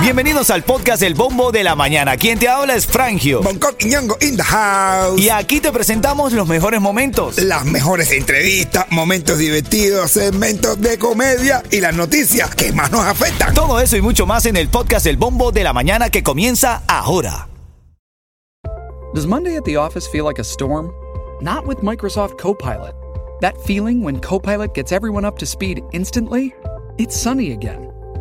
Bienvenidos al podcast El Bombo de la Mañana. Quien te habla es Frangio. Bangkok y Ñongo in the house. Y aquí te presentamos los mejores momentos. Las mejores entrevistas, momentos divertidos, segmentos de comedia y las noticias que más nos afectan. Todo eso y mucho más en el podcast El Bombo de la Mañana que comienza ahora. Does Monday at the office feel like a storm? Not with Microsoft Copilot. That feeling when Copilot gets everyone up to speed instantly? It's sunny again.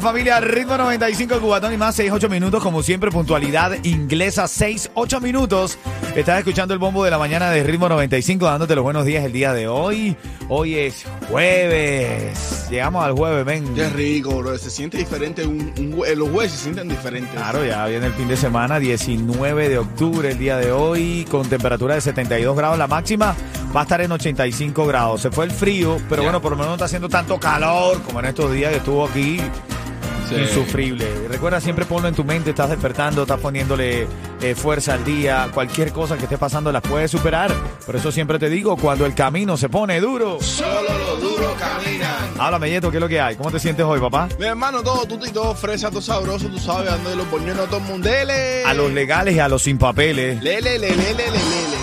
Familia. Ritmo 95 Cubatón y más 6, 8 minutos. Como siempre, puntualidad inglesa 6, 8 minutos. Estás escuchando el bombo de la mañana de Ritmo 95 dándote los buenos días el día de hoy. Hoy es jueves. Llegamos al jueves, ven. Qué rico, bro. Se siente diferente. Un, un hue- los jueves se sienten diferentes. Claro, ya viene el fin de semana, 19 de octubre el día de hoy, con temperatura de 72 grados. La máxima va a estar en 85 grados. Se fue el frío, pero bueno, por lo menos no está haciendo tanto calor como en estos días que estuvo aquí. Insufrible. Recuerda siempre ponlo en tu mente, estás despertando, estás poniéndole eh, fuerza al día, cualquier cosa que esté pasando las puedes superar. Por eso siempre te digo, cuando el camino se pone duro. Solo los duros caminan. Háblame, Yeto, ¿qué es lo que hay? ¿Cómo te sientes hoy, papá? Mi hermano, todo tuto y todo fresa, todo sabroso, tú sabes, dando de los boñones a todo el mundo. Dele. A los legales y a los sin papeles. Lele, lele, lele, lele, lele.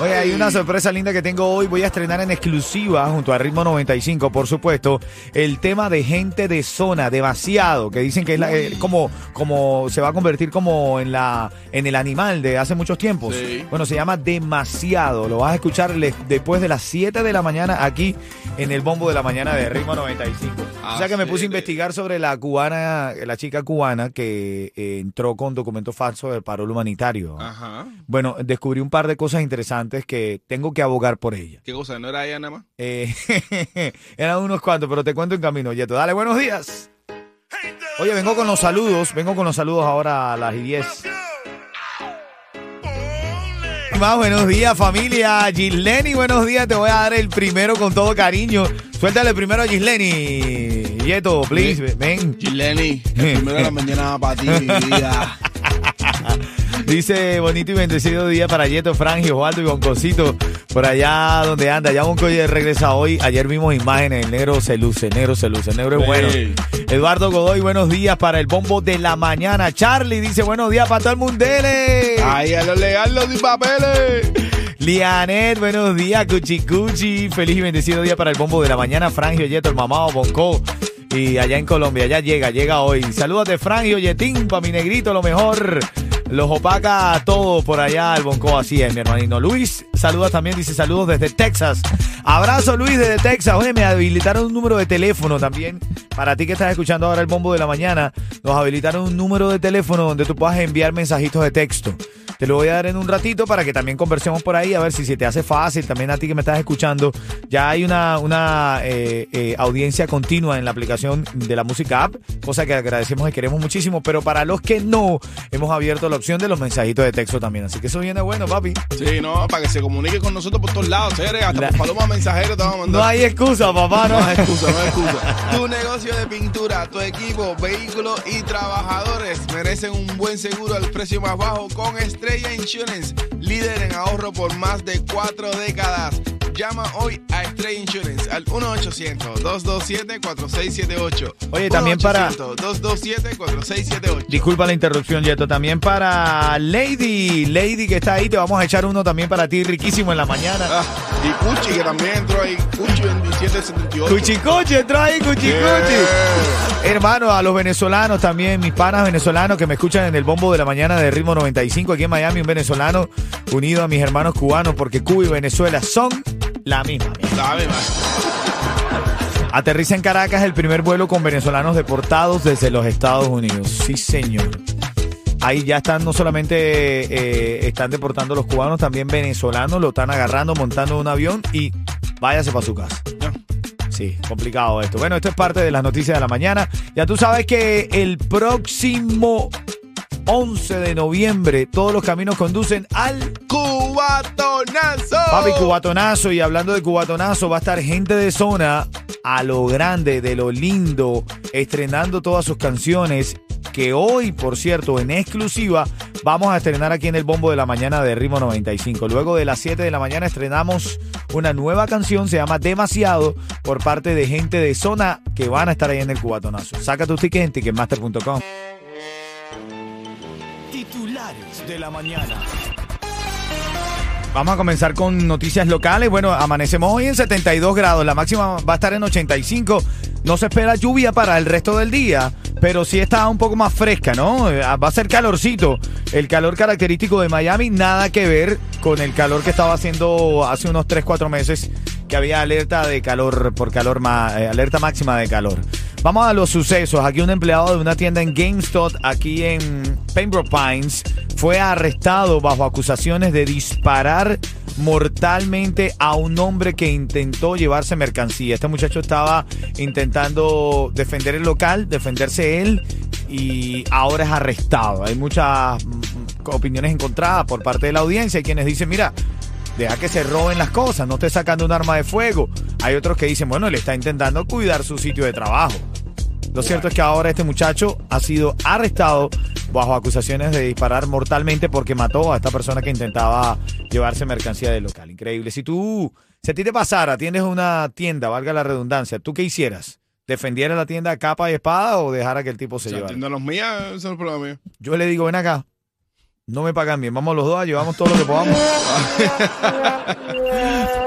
Oye, hay una sorpresa linda que tengo hoy. Voy a estrenar en exclusiva, junto a Ritmo 95, por supuesto, el tema de gente de zona, demasiado, que dicen que es la- eh, como, como se va a convertir como en la en el animal de hace muchos tiempos. Sí. Bueno, se llama Demasiado. Lo vas a escuchar después de las 7 de la mañana aquí en el bombo de la mañana de Ritmo 95. Ah, o sea que me sí, puse a investigar sobre la cubana, la chica cubana que eh, entró con documento falso del paro humanitario. Ajá. Bueno, descubrí un par de cosas interesantes que tengo que abogar por ella. ¿Qué cosa? ¿No era ella nada más? Eh, eran unos cuantos, pero te cuento en camino, Yeto. Dale, buenos días. Oye, vengo con los saludos, vengo con los saludos ahora a las 10. Más buenos días, familia. Gisleni, buenos días. Te voy a dar el primero con todo cariño. Suéltale primero a Gisleni. Yeto, please, ven. Gileni, el primero de la mañana para ti, mi vida. Dice bonito y bendecido día para Yeto, Frangio, Osvaldo y Boncosito. Por allá donde anda. Ya Bonco regresa hoy. Ayer vimos imágenes. El negro se luce, el negro se luce. El negro es bueno. Eduardo Godoy, buenos días para el bombo de la mañana. Charlie dice buenos días para todo el mundele. Ahí a lo legal, los de papeles. Lianet, buenos días. Cuchi Cuchi. Feliz y bendecido día para el bombo de la mañana. Frangio, Yeto, el mamado, Bonco. Y allá en Colombia, ya llega, llega hoy. Saludos de Frangio, Yetín, para mi negrito, lo mejor. Los opaca a todos por allá, el Bonco, así es, mi hermanito. Luis, saludos también, dice saludos desde Texas. Abrazo, Luis, desde Texas. Oye, me habilitaron un número de teléfono también. Para ti que estás escuchando ahora el bombo de la mañana, nos habilitaron un número de teléfono donde tú puedas enviar mensajitos de texto. Te lo voy a dar en un ratito para que también conversemos por ahí, a ver si se te hace fácil. También a ti que me estás escuchando, ya hay una, una eh, eh, audiencia continua en la aplicación de la música app, cosa que agradecemos y queremos muchísimo. Pero para los que no, hemos abierto la opción de los mensajitos de texto también. Así que eso viene bueno, papi. Sí, no, para que se comunique con nosotros por todos lados, seres. Hasta La- por paloma mensajero te vamos a mandar. No hay excusa, papá, No ¿no? es excusa, no es excusa. Tu negocio de pintura, tu equipo, vehículos y trabajadores merecen un buen seguro al precio más bajo con Estrella Insurance, líder en ahorro por más de cuatro décadas. Llama hoy a al 1-800-227-4678. Oye, también para- 1-800-227-4678. Disculpa la interrupción, Yeto. También para Lady, Lady que está ahí, te vamos a echar uno también para ti, riquísimo en la mañana. Ah, y Cuchi, que también entró ahí. Cuchi 2778. Cuchicuchi, entró ahí, Cuchicuchi. Yeah. Hermano, a los venezolanos también, mis panas venezolanos que me escuchan en el bombo de la mañana de Ritmo 95 aquí en Miami, un venezolano unido a mis hermanos cubanos porque Cuba y Venezuela son la misma. Sabe, man. Aterriza en Caracas el primer vuelo con venezolanos deportados desde los Estados Unidos. Sí, señor. Ahí ya están, no solamente eh, están deportando los cubanos, también venezolanos, lo están agarrando, montando en un avión y váyase para su casa. Sí, complicado esto. Bueno, esto es parte de las noticias de la mañana. Ya tú sabes que el próximo 11 de noviembre todos los caminos conducen al ¡Cubatonazo! Papi Cubatonazo. Y hablando de Cubatonazo, va a estar gente de zona a lo grande, de lo lindo, estrenando todas sus canciones. Que hoy, por cierto, en exclusiva, vamos a estrenar aquí en el Bombo de la Mañana de Ritmo 95. Luego de las 7 de la mañana estrenamos una nueva canción, se llama Demasiado, por parte de gente de zona que van a estar ahí en el Cubatonazo. Saca tu ticket en ticketmaster.com. Titulares de la mañana. Vamos a comenzar con noticias locales. Bueno, amanecemos hoy en 72 grados, la máxima va a estar en 85. No se espera lluvia para el resto del día, pero sí está un poco más fresca, ¿no? Eh, Va a ser calorcito. El calor característico de Miami, nada que ver con el calor que estaba haciendo hace unos 3, 4 meses, que había alerta de calor, por calor, eh, alerta máxima de calor. Vamos a los sucesos. Aquí un empleado de una tienda en GameStop, aquí en Pembroke Pines, fue arrestado bajo acusaciones de disparar mortalmente a un hombre que intentó llevarse mercancía. Este muchacho estaba intentando defender el local, defenderse él y ahora es arrestado. Hay muchas mm, opiniones encontradas por parte de la audiencia. Hay quienes dicen, mira, deja que se roben las cosas, no esté sacando un arma de fuego. Hay otros que dicen, bueno, él está intentando cuidar su sitio de trabajo. Lo cierto es que ahora este muchacho ha sido arrestado bajo acusaciones de disparar mortalmente porque mató a esta persona que intentaba llevarse mercancía del local. Increíble. Si tú, si a ti te pasara, tienes una tienda, valga la redundancia, ¿tú qué hicieras? ¿Defendieras la tienda a capa y espada o dejara que el tipo se Si llevara? atienden los míos, ese es el problema mío. Yo le digo, ven acá, no me pagan bien, vamos los dos, llevamos todo lo que podamos.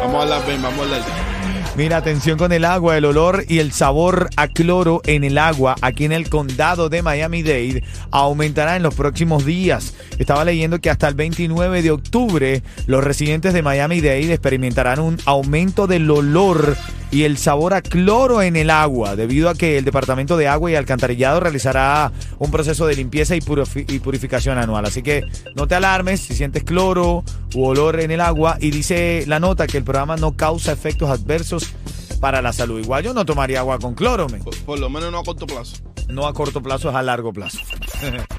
Vamos a hablar bien, vamos a hablar. Mira, atención con el agua, el olor y el sabor a cloro en el agua aquí en el condado de Miami-Dade aumentará en los próximos días. Estaba leyendo que hasta el 29 de octubre los residentes de Miami-Dade experimentarán un aumento del olor y el sabor a cloro en el agua, debido a que el Departamento de Agua y Alcantarillado realizará un proceso de limpieza y, purifi- y purificación anual. Así que no te alarmes si sientes cloro u olor en el agua y dice la nota que el programa no causa efectos adversos para la salud. Igual yo no tomaría agua con cloro, men. Por, por lo menos no a corto plazo. No a corto plazo, es a largo plazo.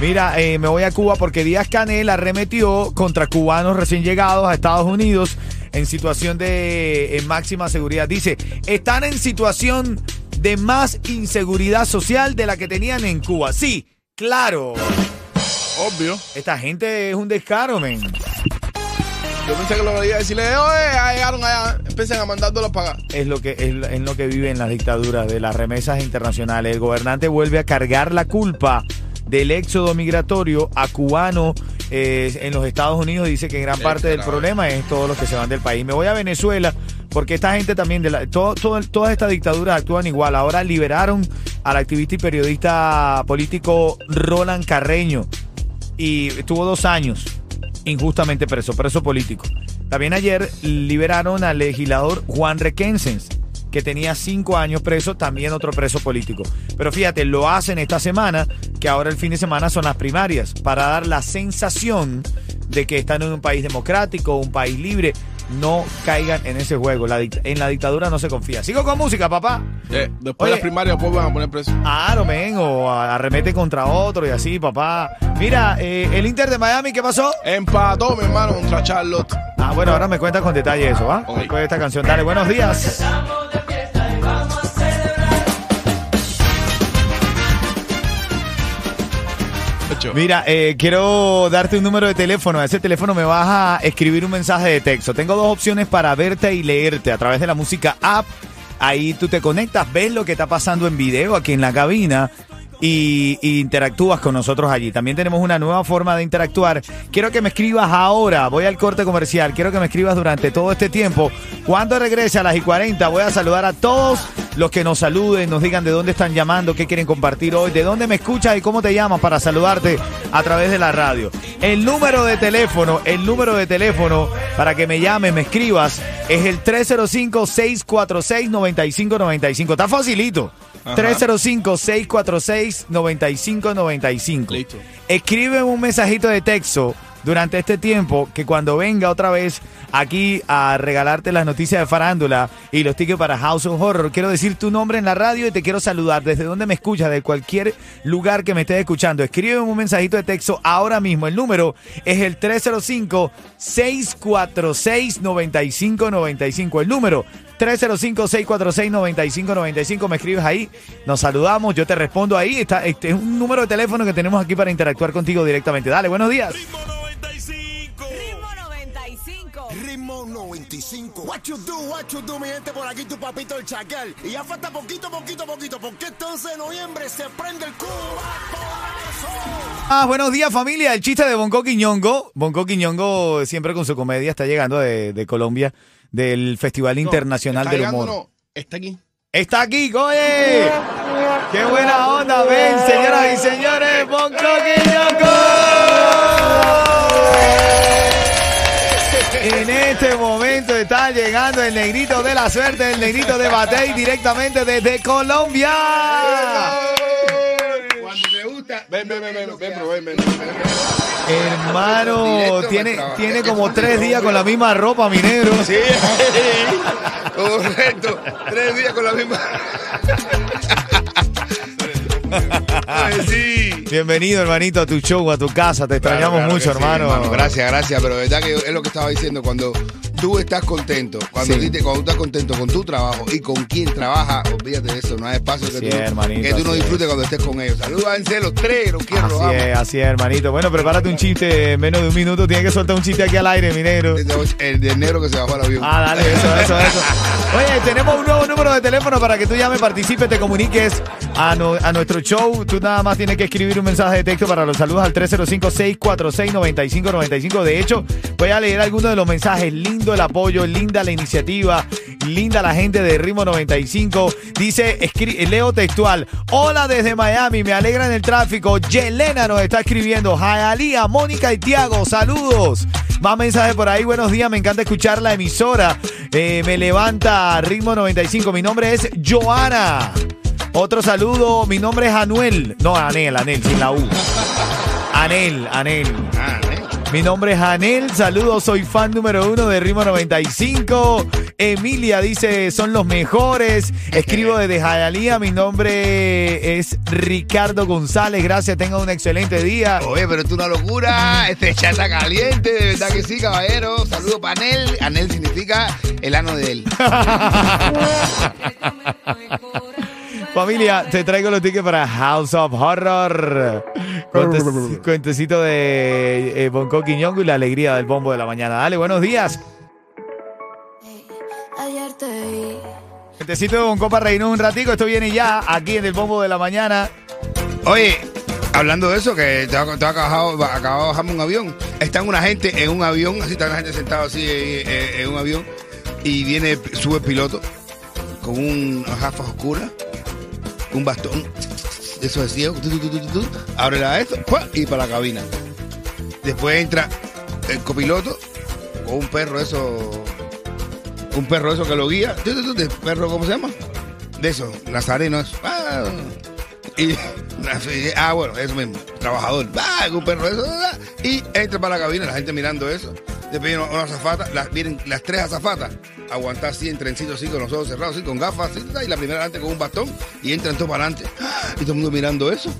Mira, eh, me voy a Cuba porque Díaz Canel arremetió contra cubanos recién llegados a Estados Unidos en situación de en máxima seguridad. Dice, están en situación de más inseguridad social de la que tenían en Cuba. Sí, claro. Obvio. Esta gente es un descaro, men. Yo pensé que lo quería decirle, oye, llegaron allá, empiecen a mandárdolos para acá. es lo que es, es lo que vive en las dictaduras de las remesas internacionales. El gobernante vuelve a cargar la culpa del éxodo migratorio a cubanos eh, en los Estados Unidos. Dice que gran parte del problema es todos los que se van del país. Me voy a Venezuela porque esta gente también, de la, todo- todo- todas estas dictaduras actúan igual. Ahora liberaron al activista y periodista político Roland Carreño y estuvo dos años injustamente preso, preso político. También ayer liberaron al legislador Juan Requensens, que tenía cinco años preso, también otro preso político. Pero fíjate, lo hacen esta semana, que ahora el fin de semana son las primarias, para dar la sensación de que están en un país democrático, un país libre. No caigan en ese juego. La en la dictadura no se confía. Sigo con música, papá. Eh, después de las primarias, después van a poner preso. Claro, men, o arremete contra otro y así, papá. Mira, eh, el Inter de Miami, ¿qué pasó? Empató, mi hermano, contra Charlotte. Ah, bueno, ahora me cuentas con detalle eso, ¿va? Ok. Después de esta canción. Dale, buenos días. Mira, eh, quiero darte un número de teléfono. A ese teléfono me vas a escribir un mensaje de texto. Tengo dos opciones para verte y leerte a través de la música app. Ahí tú te conectas, ves lo que está pasando en video aquí en la cabina y, interactúas con nosotros allí. También tenemos una nueva forma de interactuar. Quiero que me escribas ahora. Voy al corte comercial. Quiero que me escribas durante todo este tiempo. Cuando regrese a las y 40, voy a saludar a todos los que nos saluden, nos digan de dónde están llamando, qué quieren compartir hoy, de dónde me escuchas y cómo te llamas para saludarte a través de la radio. El número de teléfono, el número de teléfono para que me llames, me escribas, es el 305-646-9595. Está facilito. Ajá. 305-646-9595. Listo. Escribe un mensajito de texto durante este tiempo que cuando venga otra vez aquí a regalarte las noticias de farándula y los tickets para House of Horror, quiero decir tu nombre en la radio y te quiero saludar desde donde me escuchas, de cualquier lugar que me estés escuchando. Escribe un mensajito de texto ahora mismo. El número es el 305-646-9595. El número 305-646-9595. Me escribes ahí, nos saludamos, yo te respondo ahí. Está, este es un número de teléfono que tenemos aquí para interactuar contigo directamente. Dale, buenos días. Ritmo 95. Ritmo 95. Ritmo 95. What you do, what you do, mi gente, por aquí tu papito el chacal. Y ya falta poquito, poquito, poquito, porque este 11 de noviembre se prende el cubo. Ah, buenos días familia, el chiste de Bonco Quiñongo. Bonco Quiñongo siempre con su comedia está llegando de, de Colombia, del Festival Internacional del Humor. no, está aquí. Está aquí, oye. Qué buena onda, ven, señoras y señores, Bonco. En este momento está llegando el negrito de la suerte, el negrito de Batey directamente desde Colombia. Ven, ven, ven, ven, ven, bro, ven, ven, ven, ven. Hermano, tiene, tiene como tres días con la misma ropa, mi negro. Sí, correcto. Tres días con la misma. Sí. Bienvenido, hermanito, a tu show, a tu casa. Te extrañamos Claro, claro mucho, hermano. Gracias, gracias, pero verdad que es lo que estaba diciendo. Cuando tú estás contento, cuando, Sí. cuando tú estás contento con tu trabajo y con quien trabaja, olvídate de eso. No hay espacio que Así tú, hermanito, que tú no disfrutes cuando estés con ellos. Salúdense los tres, los quiero, Así es, así es, hermanito. Bueno, prepárate un chiste en menos de un minuto. Tienes que soltar un chiste aquí al aire, mi negro. El de enero que se bajó al avión. Ah, dale, eso, eso, eso. Oye, tenemos un nuevo número de teléfono para que tú llames, participes, te comuniques a, no- a nuestro show. Tú nada más tienes que escribir un mensaje de texto para los saludos al 305-646-9595. De hecho, voy a leer algunos de los mensajes. Lindo el apoyo, linda la iniciativa, linda la gente de Ritmo 95. Dice, leo textual. Hola desde Miami, me alegra en el tráfico. Yelena nos está escribiendo. Jayalía, Mónica y Tiago, saludos. Más mensajes por ahí. Buenos días, me encanta escuchar la emisora. Eh, me levanta Ritmo 95. Mi nombre es Joana. Otro saludo, mi nombre es Anuel. No, Anel, Anel, sin la U. Anel, Anel. Mi nombre es Anel, saludos, soy fan número uno de Ritmo 95. Emilia dice, son los mejores. Escribo desde Jayalía, mi nombre es Ricardo González. Gracias, tenga un excelente día. Oye, pero esto es una locura. Este chat está caliente, de verdad que sí, caballero. Saludo para Anel. Anel significa el ano de él. Familia, te traigo los tickets para House of Horror. Cuentecito de eh, Bonco Quiñongo y la alegría del bombo de la mañana. Dale, buenos días. Ayer te vi. Cuentecito de Bonco para reírnos un ratico. Esto viene ya aquí en el bombo de la mañana. Oye, hablando de eso, que te va acabado, acabado de bajarme un avión. Están una gente en un avión, así está la gente sentada así eh, eh, en un avión, y viene, sube el piloto con un- unas gafas oscuras, un bastón, esos de ciego, abre la esto, y para la cabina. Después entra el copiloto con un perro eso, un perro eso que lo guía, de perro, ¿cómo se llama? De eso, nazareno, eso. Ah, y, ah, bueno, eso mismo, trabajador. Ah, un perro eso. ah, Y entra para la cabina, la gente mirando eso. Después viene una azafata, las, vienen las tres azafatas, aguantar así en trencito, así con los ojos cerrados, así con gafas, así, y la primera adelante con un bastón, y entran todos para adelante. Y todo el mundo mirando eso.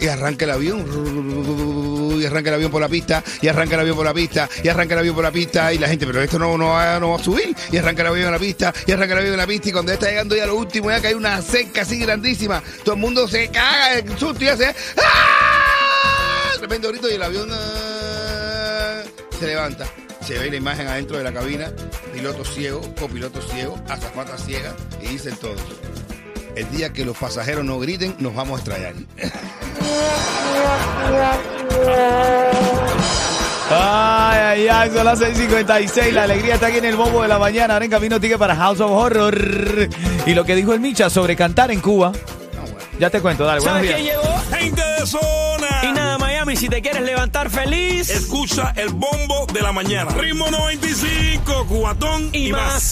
Y arranca el avión, y arranca el avión por la pista, y arranca el avión por la pista, y arranca el avión por la pista, y la gente, pero esto no, no, va, a subir, y arranca el avión en la pista, y arranca el avión en la pista, y cuando está llegando ya lo último, ya que hay una seca así grandísima, todo el mundo se caga de susto y hace ¡Ah! Tremendo grito y el avión ah, se levanta. Se ve la imagen adentro de la cabina, piloto ciego, copiloto ciego, azafata ciega, y dicen todos. El día que los pasajeros no griten, nos vamos a estrellar. Ay, ay, ay, son las 6:56. La alegría está aquí en el bombo de la mañana. Ahora en camino ticket para House of Horror. Y lo que dijo el Micha sobre cantar en Cuba. Ya te cuento, dale, buenos ¿Sabes días. quién llegó? Gente de zona. Y Miami, si te quieres levantar feliz Escucha el bombo de la mañana. Ritmo 95, cuatón y, y más. más.